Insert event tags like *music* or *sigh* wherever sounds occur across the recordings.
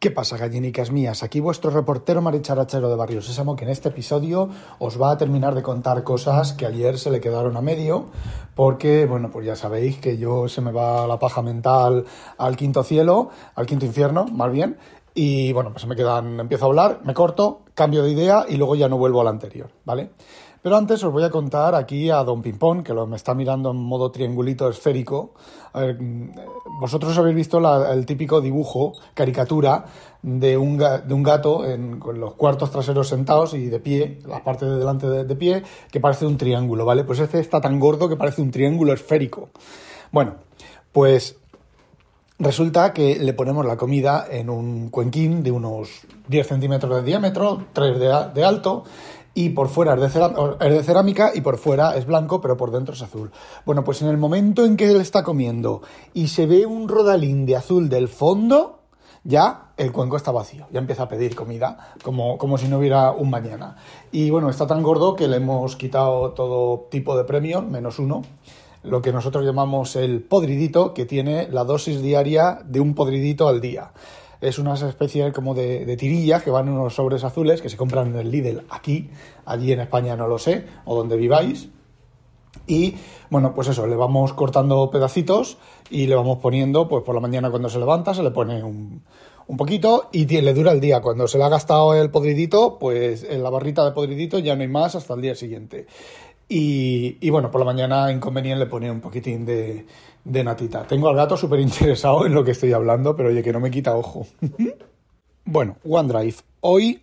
¿Qué pasa, gallinicas mías? Aquí vuestro reportero maricharachero de Barrio Sésamo, que en este episodio os va a terminar de contar cosas que ayer se le quedaron a medio, porque, bueno, pues ya sabéis que yo se me va la paja mental al quinto cielo, al quinto infierno, más bien, y bueno, pues me quedan, empiezo a hablar, me corto, cambio de idea y luego ya no vuelvo al anterior, ¿vale? Pero antes os voy a contar aquí a Don Pimpón, que lo, me está mirando en modo triangulito esférico. A ver, mm, vosotros habéis visto el típico dibujo, caricatura, de un, de un gato con los cuartos traseros sentados y de pie, la parte de delante de, pie, que parece un triángulo, ¿vale? Pues este está tan gordo que parece un triángulo esférico. Bueno, pues Resulta que le ponemos la comida en un cuenquín de unos 10 centímetros de diámetro, 3 de, de alto, y por fuera es de, cerámica y por fuera es blanco, pero por dentro es azul. Bueno, pues en el momento en que él está comiendo y se ve un rodalín de azul del fondo, ya el cuenco está vacío, ya empieza a pedir comida, como, como si no hubiera un mañana. Y bueno, está tan gordo que le hemos quitado todo tipo de premio, menos uno, lo que nosotros llamamos el podridito, que tiene la dosis diaria de un podridito al día es una especie como de, de tirillas que van en unos sobres azules que se compran en el Lidl aquí, allí en España no lo sé, o donde viváis. Y bueno, pues eso, le vamos cortando pedacitos y le vamos poniendo, pues por la mañana cuando se levanta se le pone un, un poquito y le dura el día. Cuando se le ha gastado el podridito, pues en la barrita de podridito ya no hay más hasta el día siguiente. Y, y bueno, por la mañana inconveniente le pone un poquitín de, de natita. Tengo al gato súper interesado en lo que estoy hablando, pero oye, que no me quita ojo. *laughs* bueno, OneDrive. Hoy,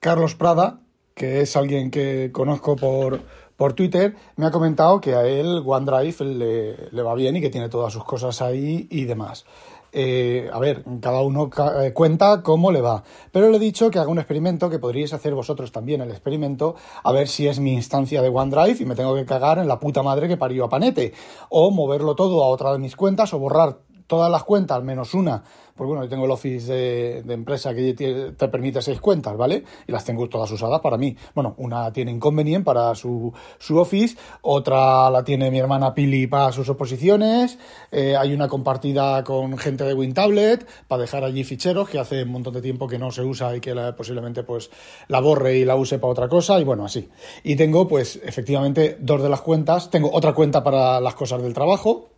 Carlos Prada, que es alguien que conozco por, por Twitter, me ha comentado que a él OneDrive le, le va bien y que tiene todas sus cosas ahí y demás. Eh, a ver, cada uno eh, cuenta cómo le va. Pero le he dicho que haga un experimento, que podríais hacer vosotros también el experimento, a ver si es mi instancia de OneDrive y me tengo que cagar en la puta madre que parió a Panete. O moverlo todo a otra de mis cuentas o borrar todas las cuentas menos una pues bueno, yo tengo el Office de, empresa que te, permite seis cuentas, ¿vale? Y las tengo todas usadas para mí. Bueno, una tiene Inconvenient para su, su Office, otra la tiene mi hermana Pili para sus oposiciones, eh, hay una compartida con gente de WinTablet para dejar allí ficheros que hace un montón de tiempo que no se usa y que posiblemente pues la borre y la use para otra cosa y bueno, así. Y tengo pues efectivamente dos de las cuentas, tengo otra cuenta para las cosas del trabajo,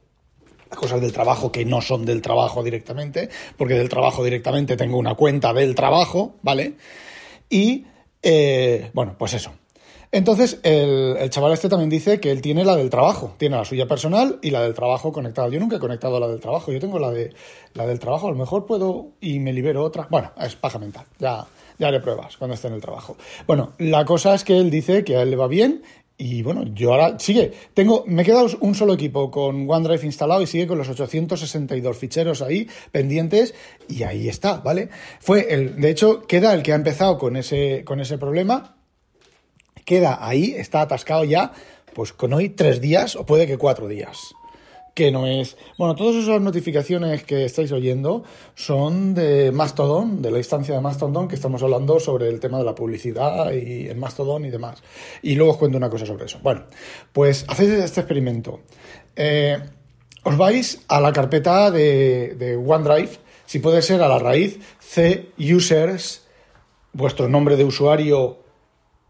cosas del trabajo que no son del trabajo directamente, porque del trabajo directamente tengo una cuenta del trabajo, ¿vale? Y, eh, bueno, pues eso. Entonces, el, el, chaval este también dice que él tiene la del trabajo, tiene la suya personal y la del trabajo conectada. Yo nunca he conectado la del trabajo, yo tengo la, de, la del trabajo, a lo mejor puedo y me libero otra. Bueno, es paja mental, ya, ya haré pruebas cuando esté en el trabajo. Bueno, la cosa es que él dice que a él le va bien y bueno, yo ahora sigue. Tengo, me he quedado un solo equipo con OneDrive instalado y sigue con los 862 ficheros ahí pendientes y ahí está, ¿vale? Fue el, de hecho, queda el que ha empezado con ese, con ese problema. Queda ahí, está atascado ya, pues con hoy tres días o puede que cuatro días que no es... Bueno, todas esas notificaciones que estáis oyendo son de Mastodon, de la instancia de Mastodon, que estamos hablando sobre el tema de la publicidad y el Mastodon y demás. Y luego os cuento una cosa sobre eso. Bueno, pues hacéis este experimento. Eh, os vais a la carpeta de, de, OneDrive, si puede ser a la raíz C users, vuestro nombre de usuario,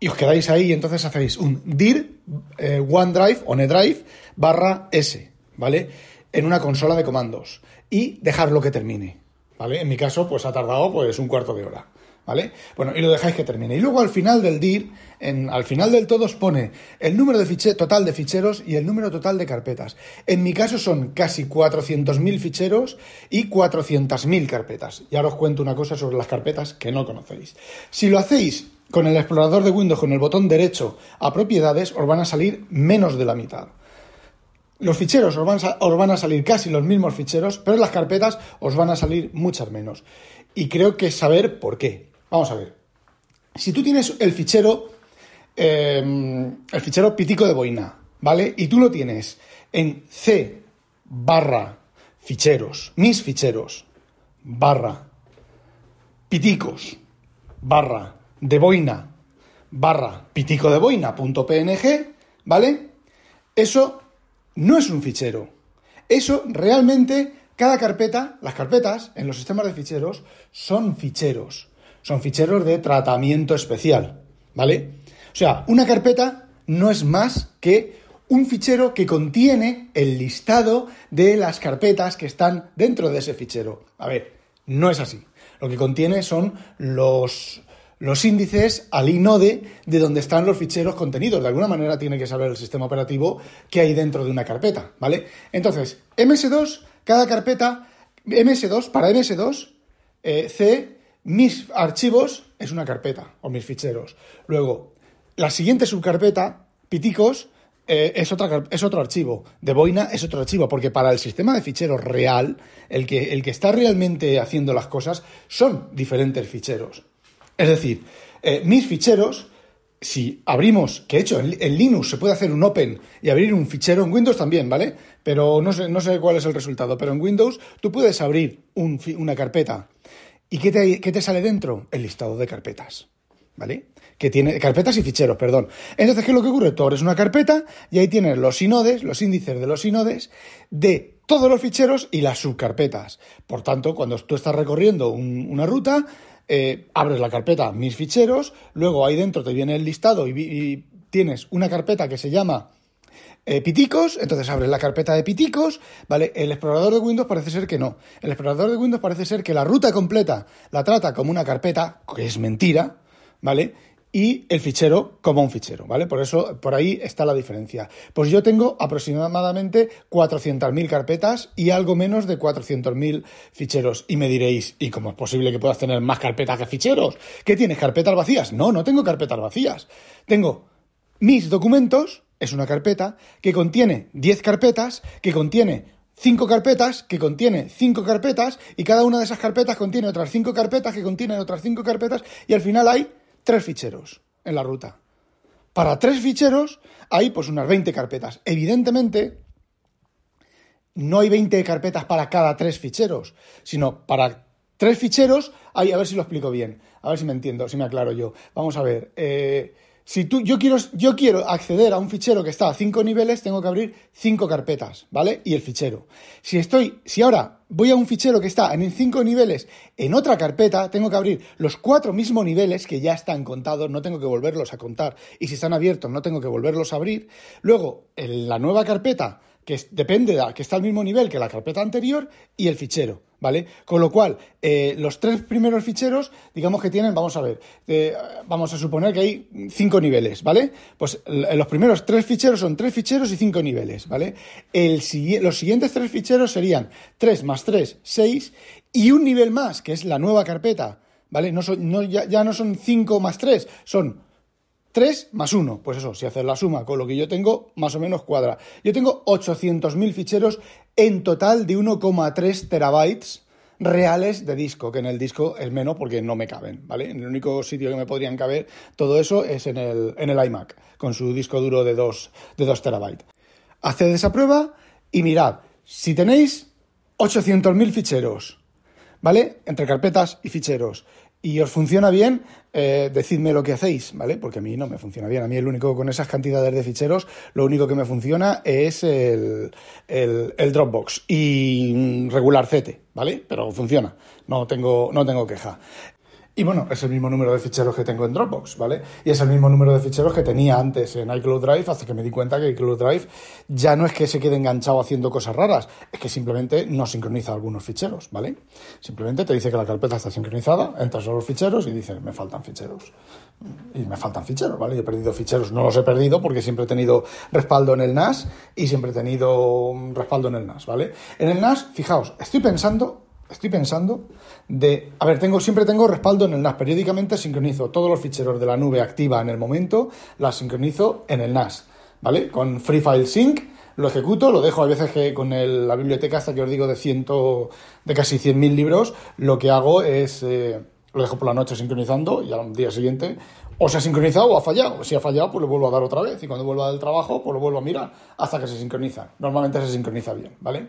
y os quedáis ahí y entonces hacéis un dir eh, OneDrive o NetDrive barra S ¿vale? En una consola de comandos y dejarlo que termine, ¿vale? En mi caso, pues ha tardado pues un cuarto de hora, ¿vale? Bueno, y lo dejáis que termine. Y luego al final del dir, en, al final del todo os pone el número de fiche, total de ficheros y el número total de carpetas. En mi caso son casi 400.000 ficheros y 400.000 carpetas. Y ahora os cuento una cosa sobre las carpetas que no conocéis. Si lo hacéis con el explorador de Windows con el botón derecho a propiedades, os van a salir menos de la mitad. Los ficheros os van, a, os van a salir casi los mismos ficheros, pero las carpetas os van a salir muchas menos. Y creo que saber por qué. Vamos a ver. Si tú tienes el fichero, em, el fichero pitico de boina, ¿vale? Y tú lo tienes en C barra ficheros, mis ficheros, barra piticos, barra de boina, barra pitico de boina, punto PNG, ¿vale? Eso no es un fichero. Eso realmente, cada carpeta, las carpetas en los sistemas de ficheros son ficheros. Son ficheros de tratamiento especial, ¿vale? O sea, una carpeta no es más que un fichero que contiene el listado de las carpetas que están dentro de ese fichero. A ver, no es así. Lo que contiene son los, los índices al inode de donde están los ficheros contenidos. De alguna manera tiene que saber el sistema operativo que hay dentro de una carpeta, ¿vale? Entonces, MS2, cada carpeta, MS2, para MS2, eh, C, mis archivos es una carpeta, o mis ficheros. Luego, la siguiente subcarpeta, piticos, eh, es, otra, es otro archivo. De Boina es otro archivo, porque para el sistema de ficheros real, el que, el que está realmente haciendo las cosas, son diferentes ficheros. Es decir, eh, mis ficheros, si abrimos, que he hecho en, Linux se puede hacer un open y abrir un fichero, en Windows también, ¿vale? Pero no sé, no sé cuál es el resultado, pero en Windows tú puedes abrir una carpeta. ¿Y qué te, qué te sale dentro? El listado de carpetas, ¿vale? que tiene carpetas y ficheros, perdón. Entonces, ¿qué es lo que ocurre? Tú abres una carpeta y ahí tienes los inodes, los índices de los inodes de todos los ficheros y las subcarpetas. Por tanto, cuando tú estás recorriendo una ruta, eh, abres la carpeta mis ficheros, luego ahí dentro te viene el listado y, tienes una carpeta que se llama eh, piticos, entonces abres la carpeta de piticos, ¿vale? El explorador de Windows parece ser que no. El explorador de Windows parece ser que la ruta completa la trata como una carpeta, que es mentira, ¿vale? Y el fichero como un fichero, ¿vale? Por eso, por ahí está la diferencia. Pues yo tengo aproximadamente 400.000 carpetas y algo menos de 400.000 ficheros. Y me diréis, ¿y cómo es posible que puedas tener más carpetas que ficheros? ¿Qué tienes? ¿Carpetas vacías? No, no tengo carpetas vacías. Tengo mis documentos, es una carpeta, que contiene 10 carpetas, que contiene 5 carpetas, que contiene 5 carpetas, y cada una de esas carpetas contiene otras 5 carpetas, que contienen otras 5 carpetas, y al final hay tres ficheros en la ruta. Para tres ficheros hay pues unas 20 carpetas. Evidentemente, no hay 20 carpetas para cada tres ficheros, sino para tres ficheros hay, a ver si lo explico bien, a ver si me entiendo, si me aclaro yo. Vamos a ver, eh, si tú, yo quiero, yo quiero acceder a un fichero que está a cinco niveles, tengo que abrir cinco carpetas, ¿vale? Y el fichero. Si estoy, si ahora voy a un fichero que está en cinco niveles en otra carpeta, tengo que abrir los cuatro mismos niveles que ya están contados, no tengo que volverlos a contar. Y si están abiertos, no tengo que volverlos a abrir. Luego, en la nueva carpeta, que depende de que está al mismo nivel que la carpeta anterior, y el fichero. ¿vale? Con lo cual, eh, los tres primeros ficheros, digamos que tienen, vamos a ver, eh, vamos a suponer que hay cinco niveles, ¿vale? Pues los primeros tres ficheros son tres ficheros y cinco niveles, ¿vale? El, los siguientes tres ficheros serían 3 más 3, 6, y un nivel más, que es la nueva carpeta, ¿vale? No ya, ya, no son 5 más 3, son 3 más 1. Pues eso, si haces la suma con lo que yo tengo, más o menos cuadra. Yo tengo 800.000 ficheros en total de 1,3 terabytes reales de disco, que en el disco es menos porque no me caben, ¿vale? En el único sitio que me podrían caber todo eso es en el, en el iMac, con su disco duro de 2, de 2 terabytes. Haced esa prueba y mirad, si tenéis 800.000 ficheros, ¿vale? Entre carpetas y ficheros, y os funciona bien, eh, decidme lo que hacéis, ¿vale? Porque a mí no me funciona bien. A mí el único con esas cantidades de ficheros, lo único que me funciona es el, el, Dropbox y regular CT, ¿vale? Pero funciona, no tengo, no tengo queja. Y bueno, es el mismo número de ficheros que tengo en Dropbox, ¿vale? Y es el mismo número de ficheros que tenía antes en iCloud Drive, hasta que me di cuenta que iCloud Drive ya no es que se quede enganchado haciendo cosas raras, es que simplemente no sincroniza algunos ficheros, ¿vale? Simplemente te dice que la carpeta está sincronizada, entras a los ficheros y dices, me faltan ficheros. Y me faltan ficheros, ¿vale? Yo he perdido ficheros, no los he perdido porque siempre he tenido respaldo en el NAS y siempre he tenido respaldo en el NAS, ¿vale? En el NAS, fijaos, estoy pensando estoy pensando de, a ver, tengo, siempre tengo respaldo en el NAS, periódicamente sincronizo todos los ficheros de la nube activa en el momento, las sincronizo en el NAS, ¿vale? Con Free File Sync lo ejecuto, lo dejo a veces que con la biblioteca hasta que os digo de ciento, de casi 100.000 libros, lo que hago es, eh, lo dejo por la noche sincronizando y al día siguiente o se ha sincronizado o ha fallado. Si ha fallado, pues lo vuelvo a dar otra vez y cuando vuelva del trabajo, pues lo vuelvo a mirar hasta que se sincroniza. Normalmente se sincroniza bien, ¿vale?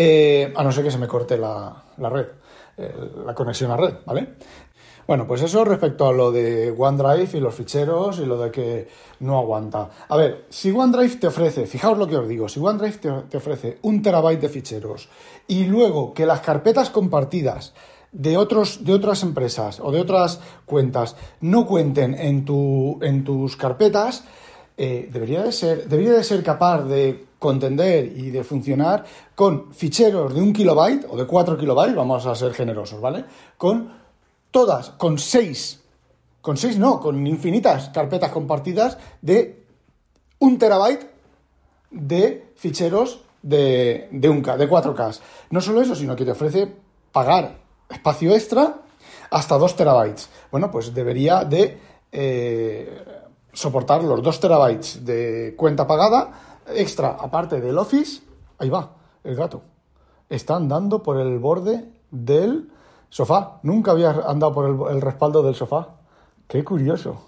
Eh, a no ser que se me corte la, red, la conexión a red, ¿vale? Bueno, pues eso respecto a lo de OneDrive y los ficheros y lo de que no aguanta. A ver, si OneDrive te ofrece, fijaos lo que os digo, si OneDrive te, ofrece un terabyte de ficheros y luego que las carpetas compartidas de, otros, de otras empresas o de otras cuentas no cuenten en, tu, en tus carpetas, eh, debería, de ser, debería de ser capaz de contender y de funcionar con ficheros de un kilobyte o de 4 kilobytes, vamos a ser generosos, ¿vale? Con todas con seis, con seis no, con infinitas carpetas compartidas de un terabyte de ficheros de, de, un de 4K. No solo eso, sino que te ofrece pagar espacio extra hasta 2 terabytes. Bueno, pues debería de eh, soportar los 2 terabytes de cuenta pagada extra, aparte del Office. Ahí va, el gato. Está andando por el borde del Sofá. Nunca había andado por el, respaldo del sofá. Qué curioso.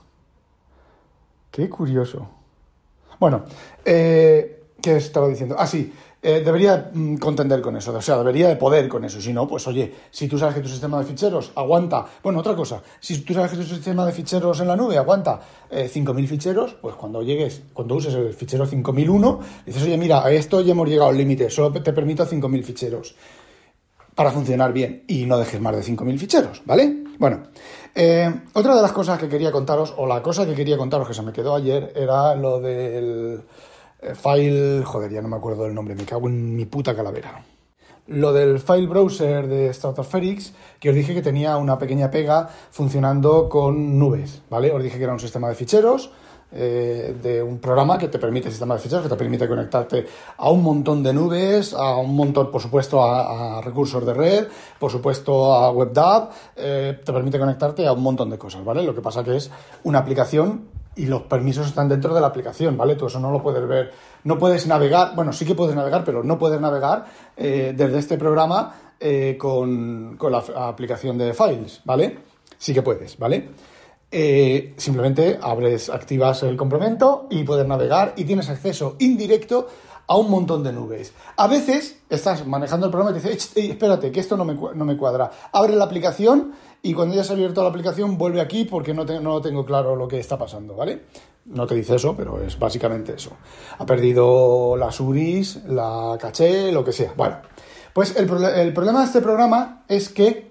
Qué curioso. Bueno, eh, ¿qué estaba diciendo? Ah, sí. Eh, debería mm, contender con eso, o sea, debería de poder con eso. Si no, pues oye, si tú sabes que tu sistema de ficheros aguanta, bueno, otra cosa, si tú sabes que tu sistema de ficheros en la nube aguanta 5.000 eh, ficheros, pues cuando llegues, cuando uses el fichero 5001, dices, oye, mira, a esto ya hemos llegado al límite, solo te permito 5.000 ficheros para funcionar bien y no dejes más de 5.000 ficheros, ¿vale? Bueno, eh, otra de las cosas que quería contaros, o la cosa que quería contaros que se me quedó ayer, era lo del file, joder, ya no me acuerdo del nombre, me cago en mi puta calavera. Lo del file browser de Stratospherics, que os dije que tenía una pequeña pega funcionando con nubes, ¿vale? Os dije que era un sistema de ficheros eh, de un programa que te permite, sistema de ficheros, que te permite conectarte a un montón de nubes, a un montón, por supuesto, a, recursos de red, por supuesto, a WebDAV, eh, te permite conectarte a un montón de cosas, ¿vale? Lo que pasa que es una aplicación y los permisos están dentro de la aplicación, ¿vale? Tú eso no lo puedes ver, no puedes navegar, bueno, sí que puedes navegar, pero no puedes navegar eh, desde este programa con, con la aplicación de Files, ¿vale? Sí que puedes, ¿vale? Eh, simplemente abres, activas el complemento y puedes navegar y tienes acceso indirecto a un montón de nubes. A veces estás manejando el programa y te dices, espérate, que esto no me, no me cuadra. Abre la aplicación y cuando ya has abierto la aplicación vuelve aquí porque no, tengo claro lo que está pasando, ¿vale? No te dice eso, pero es básicamente eso. Ha perdido las URIs, la caché, lo que sea. Bueno, pues el, el problema de este programa es que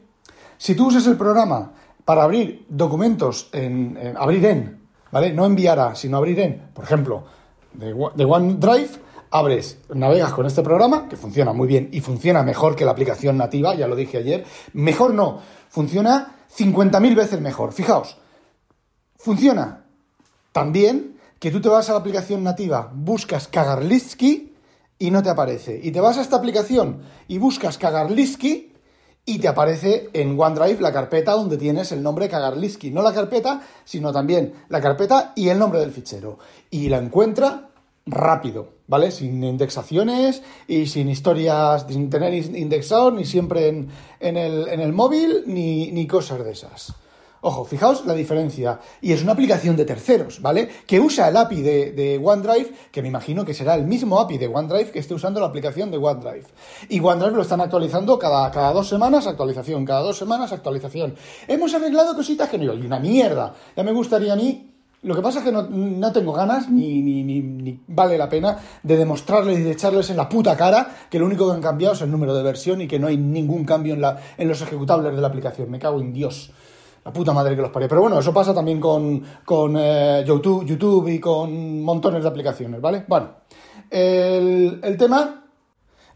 si tú usas el programa para abrir documentos en, abrir en, ¿vale? No enviar a, sino abrir en, por ejemplo, de, OneDrive, abres, navegas con este programa, que funciona muy bien y funciona mejor que la aplicación nativa, ya lo dije ayer. Mejor no, funciona 50.000 veces mejor. Fijaos, funciona tan bien que tú te vas a la aplicación nativa, buscas Kagarlitsky y no te aparece. Y te vas a esta aplicación y buscas Kagarlitsky y te aparece en OneDrive la carpeta donde tienes el nombre Kagarlitsky. No la carpeta, sino también la carpeta y el nombre del fichero. Y la encuentra rápido, ¿vale? Sin indexaciones y sin historias, sin tener indexado ni siempre en, el, en el, móvil ni, ni cosas de esas. Ojo, fijaos la diferencia. Y es una aplicación de terceros, ¿vale? Que usa el API de, OneDrive, que me imagino que será el mismo API de OneDrive que esté usando la aplicación de OneDrive. Y OneDrive lo están actualizando cada, cada dos semanas, actualización, cada dos semanas, actualización. Hemos arreglado cositas que no, y una mierda. Ya me gustaría a mí lo que pasa es que no, tengo ganas ni, ni, ni, vale la pena de demostrarles y de echarles en la puta cara que lo único que han cambiado es el número de versión y que no hay ningún cambio en, la, en los ejecutables de la aplicación. Me cago en Dios. La puta madre que los parió. Pero bueno, eso pasa también con, con eh, YouTube, YouTube y con montones de aplicaciones, ¿vale? Bueno, el, el, tema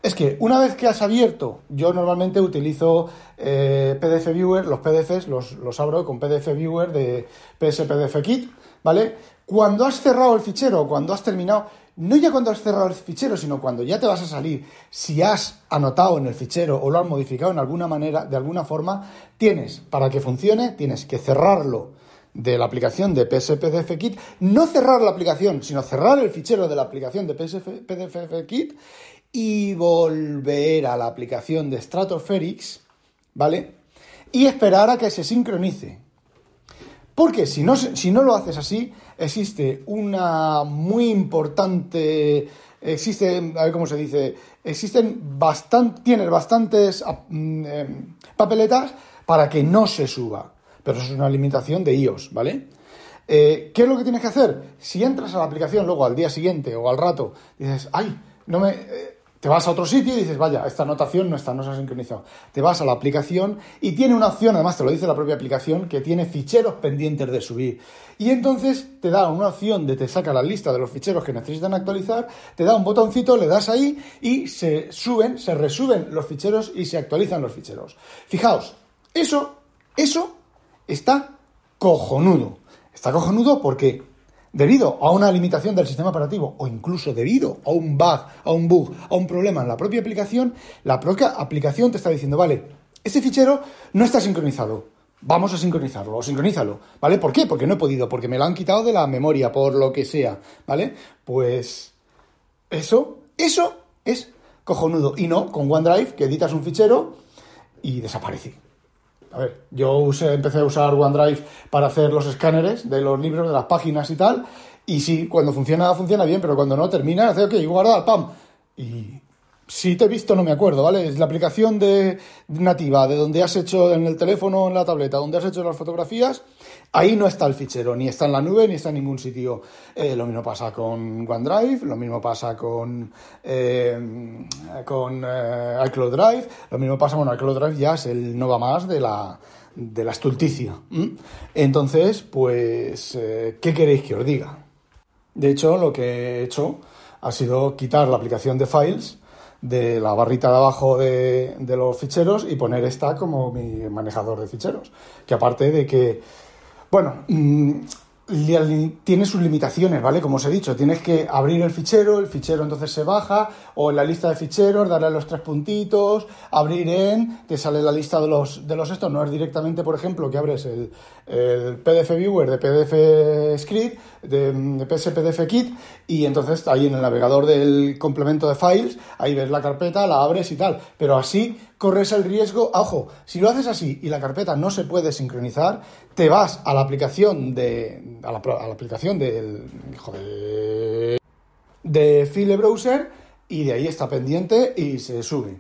es que una vez que has abierto, yo normalmente utilizo eh, PDF Viewer, los PDFs los, los abro con PDF Viewer de PSPDF Kit, ¿vale? Cuando has cerrado el fichero, cuando has terminado, no ya cuando has cerrado el fichero, sino cuando ya te vas a salir, si has anotado en el fichero o lo has modificado en alguna manera, de alguna forma, tienes, para que funcione, tienes que cerrarlo de la aplicación de PSPDFKit, no cerrar la aplicación, sino cerrar el fichero de la aplicación de PSPDFKit y volver a la aplicación de Stratoferix, ¿vale? Y esperar a que se sincronice. Porque si no, si no lo haces así, existe una muy importante existe, a ver cómo se dice, existen bastante, tienes bastantes mm, em, papeletas para que no se suba. Pero eso es una limitación de iOS, ¿vale? Eh, ¿Qué es lo que tienes que hacer? Si entras a la aplicación luego al día siguiente o al rato, dices, ay, no me, eh, te vas a otro sitio y dices, vaya, esta anotación no está, no se ha sincronizado. Te vas a la aplicación y tiene una opción, además te lo dice la propia aplicación, que tiene ficheros pendientes de subir. Y entonces te da una opción de te saca la lista de los ficheros que necesitan actualizar, te da un botoncito, le das ahí y se suben, se resuben los ficheros y se actualizan los ficheros. Fijaos, eso, eso está cojonudo. Está cojonudo porque debido a una limitación del sistema operativo o incluso debido a un bug, a un bug, a un problema en la propia aplicación, la propia aplicación te está diciendo, vale, ese fichero no está sincronizado. Vamos a sincronizarlo, o sincronízalo, ¿vale? ¿Por qué? Porque no he podido, porque me lo han quitado de la memoria, por lo que sea, ¿vale? Pues eso, eso es cojonudo. Y no con OneDrive, que editas un fichero y desaparece. A ver, yo usé, empecé a usar OneDrive para hacer los escáneres de los libros, de las páginas y tal. Y sí, cuando funciona, funciona bien, pero cuando no termina, hace, ok, guardar, pam. Y si te he visto, no me acuerdo, ¿vale? Es la aplicación de nativa, de donde has hecho en el teléfono en la tableta, donde has hecho las fotografías, ahí no está el fichero, ni está en la nube, ni está en ningún sitio. Eh, lo mismo pasa con OneDrive, lo mismo pasa con, eh, eh, iCloud Drive, lo mismo pasa con iCloud Drive, ya es el no va más de la, de la estulticia. Entonces, pues, ¿qué queréis que os diga? De hecho, lo que he hecho ha sido quitar la aplicación de Files de la barrita de abajo de, de, los ficheros y poner esta como mi manejador de ficheros. Que aparte de que, bueno, mm, tiene sus limitaciones, ¿vale? Como os he dicho, tienes que abrir el fichero, el fichero entonces se baja, o en la lista de ficheros, darle los tres puntitos, abrir en, te sale la lista de los, de los estos, no es directamente, por ejemplo, que abres el, el PDF Viewer de PDF Script, de, de PDF Kit, y entonces ahí en el navegador del complemento de files, ahí ves la carpeta, la abres y tal, pero así corres el riesgo, ojo, si lo haces así y la carpeta no se puede sincronizar, te vas a la aplicación de a la, aplicación del hijo de de File Browser y de ahí está pendiente y se sube.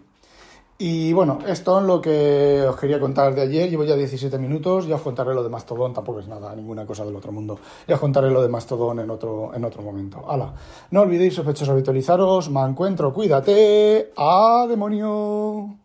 Y bueno, esto es lo que os quería contar de ayer. Llevo ya 17 minutos. Ya os contaré lo de Mastodon. Tampoco es nada, ninguna cosa del otro mundo. Ya os contaré lo de Mastodon en otro, en otro momento. Hala. No olvidéis, sospechosos, habitualizaros. Me encuentro. Cuídate. ¡A demonio!